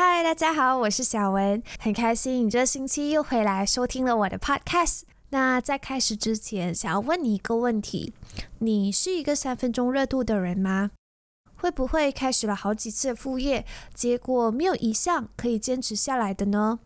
嗨，大家好，我是小文，很开心你这星期又回来收听了我的 podcast。那在开始之前，想要问你一个问题：你是一个三分钟热度的人吗？会不会开始了好几次副业，结果没有一项可以坚持下来的呢？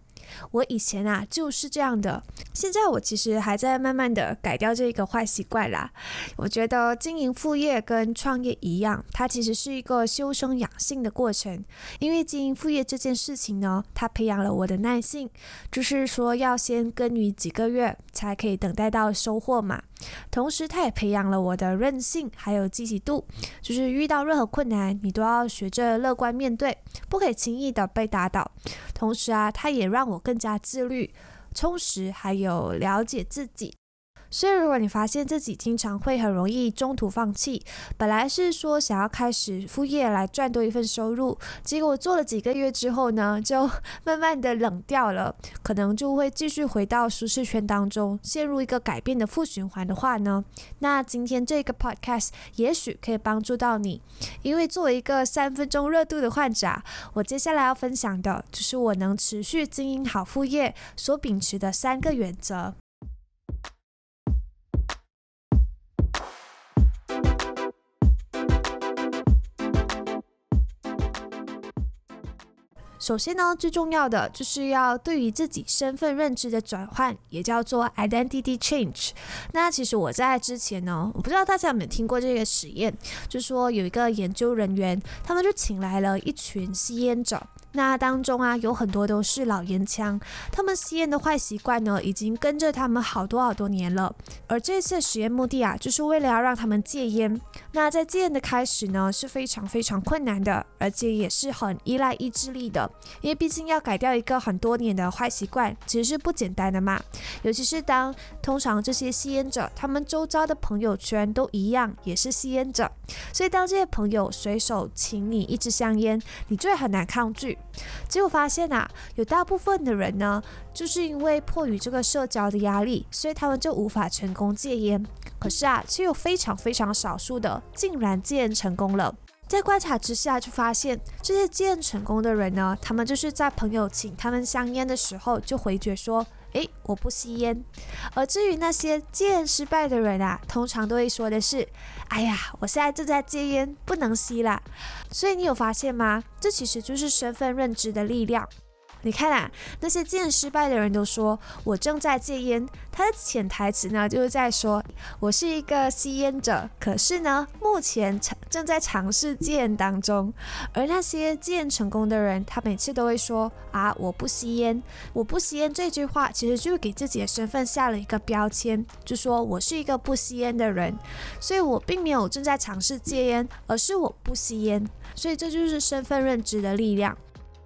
我以前啊就是这样的，现在我其实还在慢慢的改掉这个坏习惯啦。我觉得经营副业跟创业一样，它其实是一个修身养性的过程。因为经营副业这件事情呢，它培养了我的耐性，就是说要先耕耘几个月，才可以等待到收获嘛。同时，它也培养了我的韧性，还有积极度，就是遇到任何困难，你都要学着乐观面对，不可以轻易的被打倒。同时啊，它也让我更加自律、充实，还有了解自己。所以，如果你发现自己经常会很容易中途放弃，本来是说想要开始副业来赚多一份收入，结果做了几个月之后呢，就慢慢的冷掉了，可能就会继续回到舒适圈当中，陷入一个改变的负循环的话呢，那今天这个 podcast 也许可以帮助到你，因为作为一个三分钟热度的患者，我接下来要分享的就是我能持续经营好副业所秉持的三个原则。首先呢，最重要的就是要对于自己身份认知的转换，也叫做 identity change。那其实我在之前呢，我不知道大家有没有听过这个实验，就是说有一个研究人员，他们就请来了一群吸烟者。那当中啊，有很多都是老烟枪，他们吸烟的坏习惯呢，已经跟着他们好多好多年了。而这次实验目的啊，就是为了要让他们戒烟。那在戒烟的开始呢，是非常非常困难的，而且也是很依赖意志力的，因为毕竟要改掉一个很多年的坏习惯，其实是不简单的嘛。尤其是当通常这些吸烟者，他们周遭的朋友圈都一样，也是吸烟者，所以当这些朋友随手请你一支香烟，你就会很难抗拒。结果发现啊，有大部分的人呢，就是因为迫于这个社交的压力，所以他们就无法成功戒烟。可是啊，却有非常非常少数的竟然戒烟成功了。在观察之下，就发现这些戒烟成功的人呢，他们就是在朋友请他们香烟的时候，就回绝说。诶，我不吸烟。而至于那些戒烟失败的人啊，通常都会说的是：“哎呀，我现在正在戒烟，不能吸啦。”所以你有发现吗？这其实就是身份认知的力量。你看啊，那些戒烟失败的人都说我正在戒烟，他的潜台词呢就是在说我是一个吸烟者，可是呢目前正正在尝试戒烟当中。而那些戒烟成功的人，他每次都会说啊我不吸烟，我不吸烟这句话其实就是给自己的身份下了一个标签，就说我是一个不吸烟的人，所以我并没有正在尝试戒烟，而是我不吸烟，所以这就是身份认知的力量。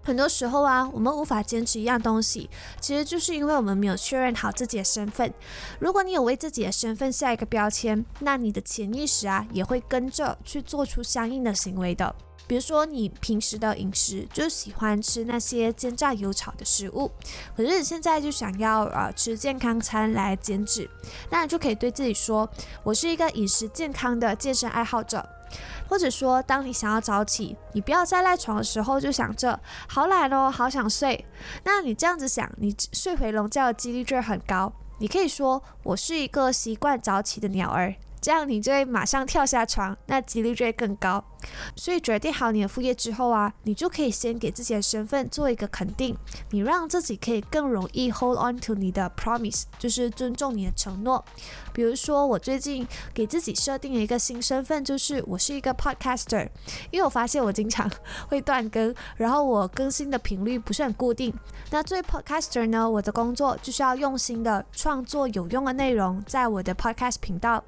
很多时候啊，我们无法坚持一样东西，其实就是因为我们没有确认好自己的身份。如果你有为自己的身份下一个标签，那你的潜意识啊也会跟着去做出相应的行为的。比如说，你平时的饮食就喜欢吃那些煎炸油炒的食物，可是你现在就想要呃吃健康餐来减脂，那你就可以对自己说：“我是一个饮食健康的健身爱好者。”或者说，当你想要早起，你不要再赖床的时候就想着好懒哦，好想睡。那你这样子想，你睡回笼觉的几率就很高。你可以说，我是一个习惯早起的鸟儿。这样你就会马上跳下床，那几率就会更高。所以决定好你的副业之后啊，你就可以先给自己的身份做一个肯定，你让自己可以更容易 hold on to 你的 promise，就是尊重你的承诺。比如说，我最近给自己设定了一个新身份，就是我是一个 podcaster，因为我发现我经常会断更，然后我更新的频率不是很固定。那作为 podcaster 呢，我的工作就是要用心的创作有用的内容，在我的 podcast 频道，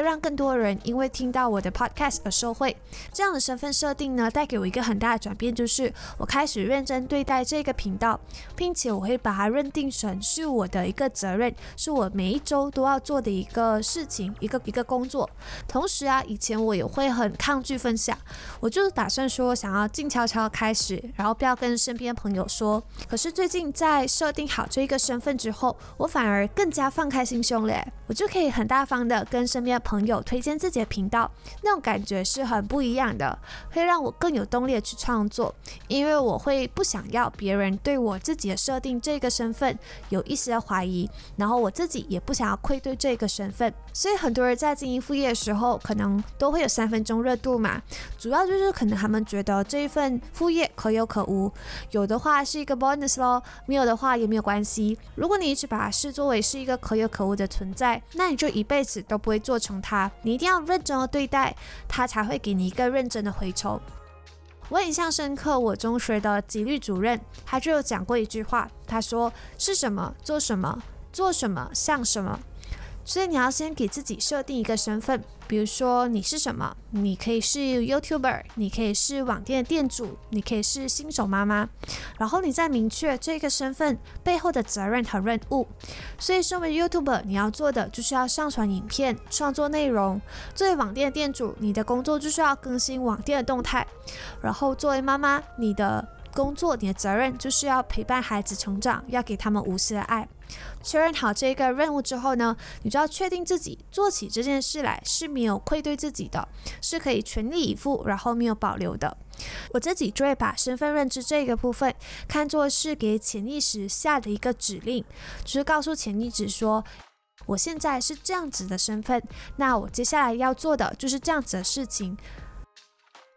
让更多人因为听到我的 podcast 而受惠。这样的身份设定呢，带给我一个很大的转变，就是我开始认真对待这个频道，并且我会把它认定成是我的一个责任，是我每一周都要做的一个事情，一个一个工作。同时啊，以前我也会很抗拒分享，我就打算说想要静悄悄开始，然后不要跟身边朋友说。可是。最近在设定好这一个身份之后，我反而更加放开心胸嘞，我就可以很大方的跟身边朋友推荐自己的频道，那种感觉是很不一样的，会让我更有动力去创作，因为我会不想要别人对我自己的设定这个身份有一些怀疑，然后我自己也不想要愧对这个身份，所以很多人在经营副业的时候，可能都会有三分钟热度嘛，主要就是可能他们觉得这一份副业可有可无，有的话是一个 bonus 咯，没有的话也没有关系。如果你一直把它视作为是一个可有可无的存在，那你就一辈子都不会做成他。你一定要认真的对待他，才会给你一个认真的回酬。我印象深刻，我中学的纪律主任他就有讲过一句话，他说：“是什么做什么，做什么像什么。”所以你要先给自己设定一个身份，比如说你是什么，你可以是 YouTuber，你可以是网店的店主，你可以是新手妈妈，然后你再明确这个身份背后的责任和任务。所以，身为 YouTuber，你要做的就是要上传影片、创作内容；作为网店的店主，你的工作就是要更新网店的动态；然后作为妈妈，你的工作、你的责任就是要陪伴孩子成长，要给他们无私的爱。确认好这个任务之后呢，你就要确定自己做起这件事来是没有愧对自己的，是可以全力以赴，然后没有保留的。我自己就会把身份认知这个部分看作是给潜意识下的一个指令，就是告诉潜意识说，我现在是这样子的身份，那我接下来要做的就是这样子的事情。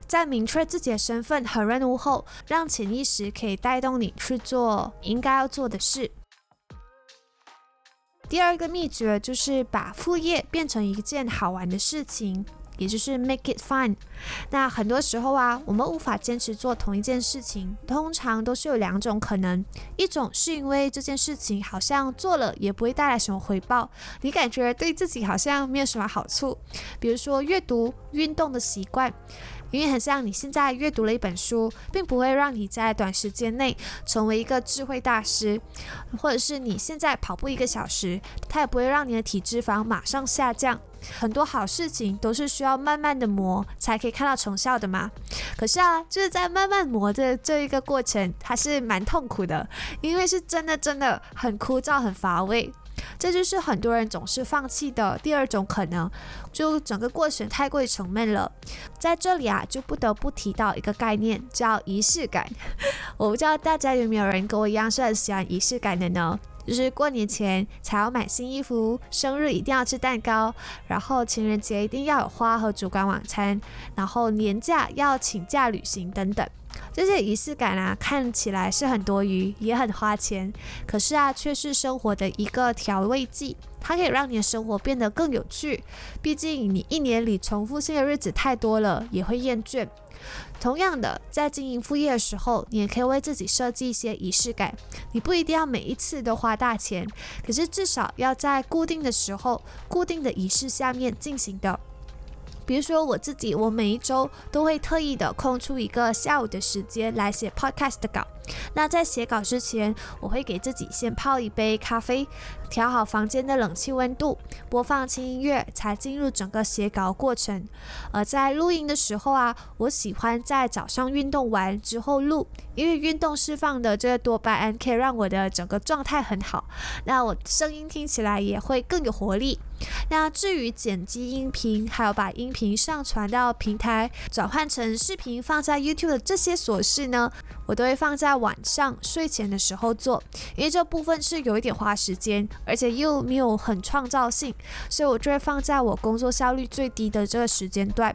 在明确自己的身份和任务后，让潜意识可以带动你去做应该要做的事。第二个秘诀就是把副业变成一件好玩的事情，也就是 make it fun。那很多时候啊，我们无法坚持做同一件事情，通常都是有两种可能：一种是因为这件事情好像做了也不会带来什么回报，你感觉对自己好像没有什么好处，比如说阅读、运动的习惯。因为很像你现在阅读了一本书，并不会让你在短时间内成为一个智慧大师，或者是你现在跑步一个小时，它也不会让你的体脂肪马上下降。很多好事情都是需要慢慢的磨才可以看到成效的嘛。可是啊，就是在慢慢磨的这一个过程，它是蛮痛苦的，因为是真的真的很枯燥、很乏味。这就是很多人总是放弃的第二种可能，就整个过程太过于沉闷了。在这里啊，就不得不提到一个概念，叫仪式感。我不知道大家有没有人跟我一样是很喜欢仪式感的呢？就是过年前才要买新衣服，生日一定要吃蛋糕，然后情人节一定要有花和烛光晚餐，然后年假要请假旅行等等。这些仪式感啊，看起来是很多余，也很花钱，可是啊，却是生活的一个调味剂，它可以让你的生活变得更有趣。毕竟你一年里重复性的日子太多了，也会厌倦。同样的，在经营副业的时候，你也可以为自己设计一些仪式感。你不一定要每一次都花大钱，可是至少要在固定的时候、固定的仪式下面进行的。比如说我自己，我每一周都会特意的空出一个下午的时间来写 podcast 的稿。那在写稿之前，我会给自己先泡一杯咖啡，调好房间的冷气温度，播放轻音乐，才进入整个写稿过程。而在录音的时候啊，我喜欢在早上运动完之后录，因为运动释放的这个多巴胺可以让我的整个状态很好，那我声音听起来也会更有活力。那至于剪辑音频，还有把音频上传到平台，转换成视频放在 YouTube 的这些琐事呢，我都会放在。晚上睡前的时候做，因为这部分是有一点花时间，而且又没有很创造性，所以我就会放在我工作效率最低的这个时间段。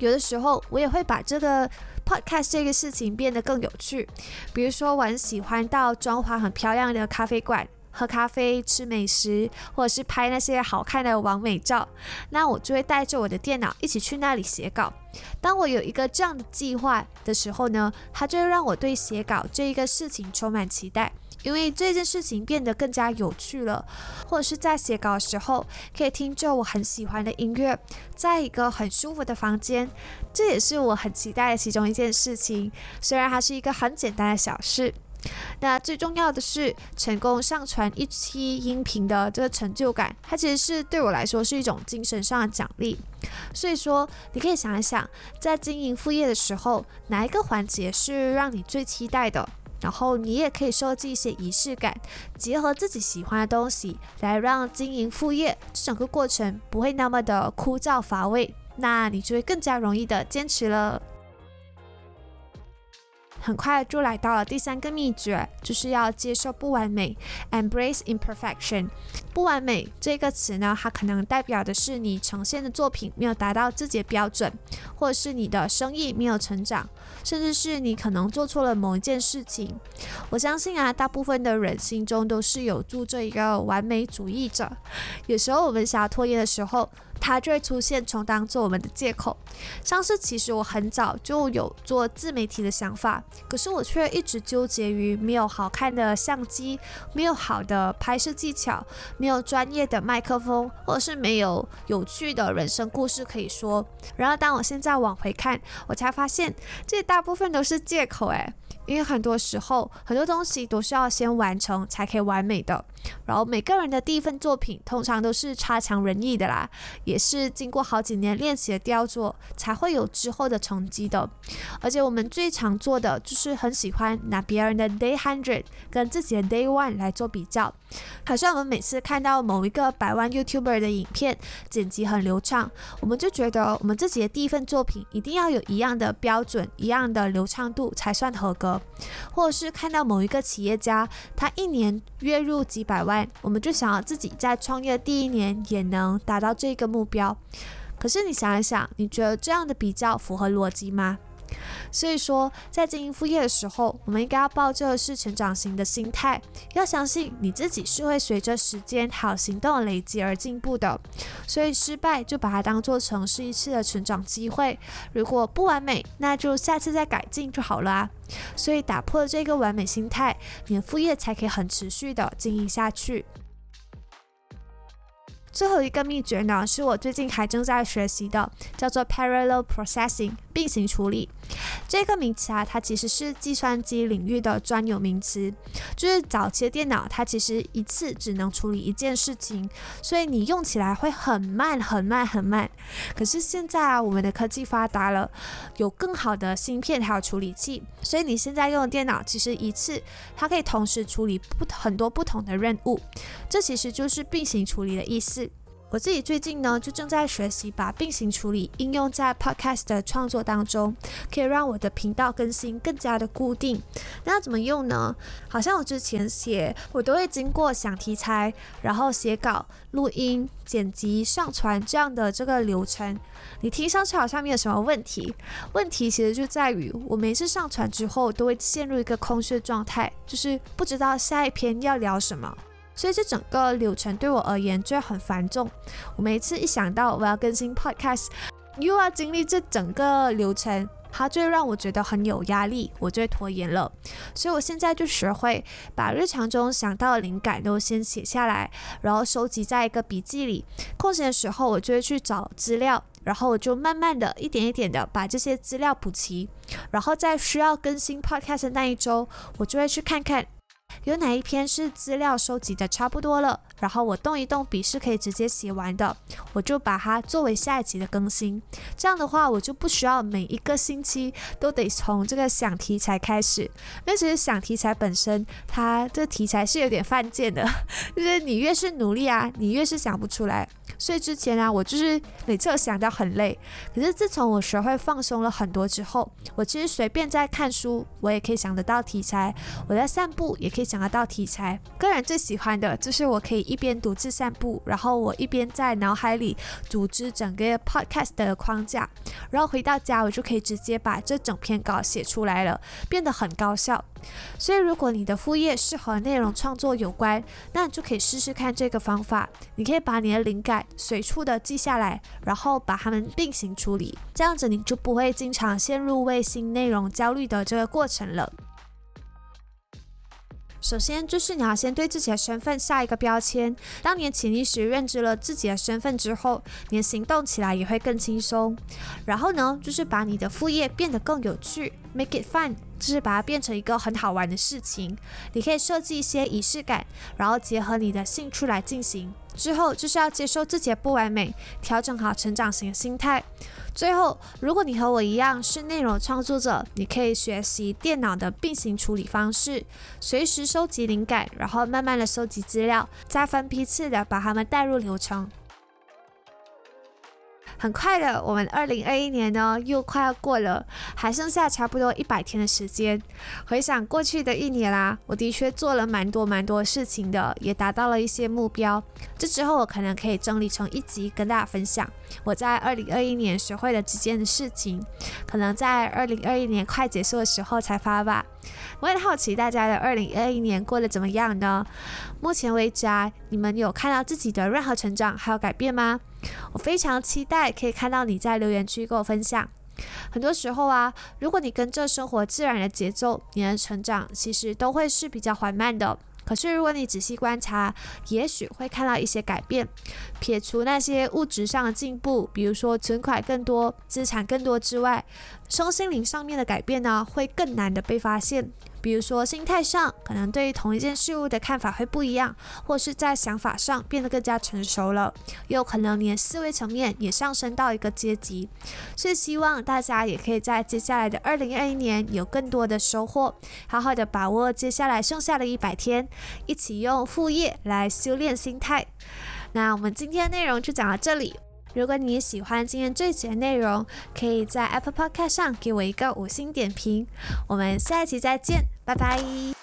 有的时候我也会把这个 podcast 这个事情变得更有趣，比如说我很喜欢到装潢很漂亮的咖啡馆。喝咖啡、吃美食，或者是拍那些好看的完美照，那我就会带着我的电脑一起去那里写稿。当我有一个这样的计划的时候呢，它就会让我对写稿这一个事情充满期待，因为这件事情变得更加有趣了。或者是在写稿的时候，可以听着我很喜欢的音乐，在一个很舒服的房间，这也是我很期待的其中一件事情。虽然它是一个很简单的小事。那最重要的是，成功上传一期音频的这个成就感，它其实是对我来说是一种精神上的奖励。所以说，你可以想一想，在经营副业的时候，哪一个环节是让你最期待的？然后你也可以设计一些仪式感，结合自己喜欢的东西，来让经营副业整个过程不会那么的枯燥乏味，那你就会更加容易的坚持了。很快就来到了第三个秘诀，就是要接受不完美，embrace imperfection。不完美这个词呢，它可能代表的是你呈现的作品没有达到自己的标准，或者是你的生意没有成长，甚至是你可能做错了某一件事情。我相信啊，大部分的人心中都是有住这一个完美主义者。有时候我们想要拖延的时候，它就会出现，充当做我们的借口。像是其实我很早就有做自媒体的想法，可是我却一直纠结于没有好看的相机，没有好的拍摄技巧，没有专业的麦克风，或者是没有有趣的人生故事可以说。然后当我现在往回看，我才发现这大部分都是借口诶。因为很多时候，很多东西都是要先完成才可以完美的。然后每个人的第一份作品通常都是差强人意的啦，也是经过好几年练习的雕琢才会有之后的成绩的。而且我们最常做的就是很喜欢拿别人的 day hundred 跟自己的 day one 来做比较。好像我们每次看到某一个百万 YouTuber 的影片剪辑很流畅，我们就觉得我们自己的第一份作品一定要有一样的标准、一样的流畅度才算合格。或者是看到某一个企业家，他一年月入几百万，我们就想要自己在创业第一年也能达到这个目目标。可是你想一想，你觉得这样的比较符合逻辑吗？所以说，在经营副业的时候，我们应该要抱着是成长型的心态，要相信你自己是会随着时间还有行动累积而进步的。所以失败就把它当做成是一次的成长机会。如果不完美，那就下次再改进就好了啊。所以打破了这个完美心态，你的副业才可以很持续的经营下去。最后一个秘诀呢，是我最近还正在学习的，叫做 parallel processing 并行处理。这个名词啊，它其实是计算机领域的专有名词。就是早期的电脑，它其实一次只能处理一件事情，所以你用起来会很慢、很慢、很慢。可是现在啊，我们的科技发达了，有更好的芯片还有处理器，所以你现在用的电脑其实一次它可以同时处理不很多不同的任务。这其实就是并行处理的意思。我自己最近呢，就正在学习把并行处理应用在 podcast 的创作当中，可以让我的频道更新更加的固定。那怎么用呢？好像我之前写，我都会经过想题材，然后写稿、录音、剪辑、上传这样的这个流程。你听上去好像没有什么问题，问题其实就在于我每次上传之后，都会陷入一个空虚的状态，就是不知道下一篇要聊什么。所以这整个流程对我而言就很繁重。我每次一想到我要更新 podcast，又要经历这整个流程，它就让我觉得很有压力，我就会拖延了。所以我现在就学会把日常中想到的灵感都先写下来，然后收集在一个笔记里。空闲的时候，我就会去找资料，然后我就慢慢的一点一点的把这些资料补齐。然后在需要更新 podcast 的那一周，我就会去看看。有哪一篇是资料收集的差不多了，然后我动一动笔是可以直接写完的，我就把它作为下一集的更新。这样的话，我就不需要每一个星期都得从这个想题材开始。那其实想题材本身，它这题材是有点犯贱的，就是你越是努力啊，你越是想不出来。所以之前啊，我就是每次想到很累。可是自从我学会放松了很多之后，我其实随便在看书，我也可以想得到题材；我在散步，也可以想得到题材。个人最喜欢的就是我可以一边独自散步，然后我一边在脑海里组织整个 podcast 的框架，然后回到家我就可以直接把这整篇稿写出来了，变得很高效。所以，如果你的副业是和内容创作有关，那你就可以试试看这个方法。你可以把你的灵感随处的记下来，然后把它们并行处理，这样子你就不会经常陷入为新内容焦虑的这个过程了。首先，就是你要先对自己的身份下一个标签。当你潜意识认知了自己的身份之后，你的行动起来也会更轻松。然后呢，就是把你的副业变得更有趣，make it fun，就是把它变成一个很好玩的事情。你可以设计一些仪式感，然后结合你的兴趣来进行。之后就是要接受自己的不完美，调整好成长型的心态。最后，如果你和我一样是内容创作者，你可以学习电脑的并行处理方式，随时收集灵感，然后慢慢的收集资料，再分批次的把它们带入流程。很快的，我们二零二一年呢又快要过了，还剩下差不多一百天的时间。回想过去的一年啦，我的确做了蛮多蛮多事情的，也达到了一些目标。这之后我可能可以整理成一集跟大家分享我在二零二一年学会的几件的事情，可能在二零二一年快结束的时候才发吧。我很好奇大家的二零二一年过得怎么样呢？目前为止啊，你们有看到自己的任何成长还有改变吗？我非常期待可以看到你在留言区跟我分享。很多时候啊，如果你跟着生活自然的节奏，你的成长其实都会是比较缓慢的。可是如果你仔细观察，也许会看到一些改变。撇除那些物质上的进步，比如说存款更多、资产更多之外，身心灵上面的改变呢，会更难的被发现。比如说，心态上可能对于同一件事物的看法会不一样，或是在想法上变得更加成熟了，也有可能连思维层面也上升到一个阶级。所以，希望大家也可以在接下来的二零二一年有更多的收获，好好的把握接下来剩下的一百天，一起用副业来修炼心态。那我们今天的内容就讲到这里。如果你喜欢今天这期的内容，可以在 Apple Podcast 上给我一个五星点评。我们下一期再见，拜拜。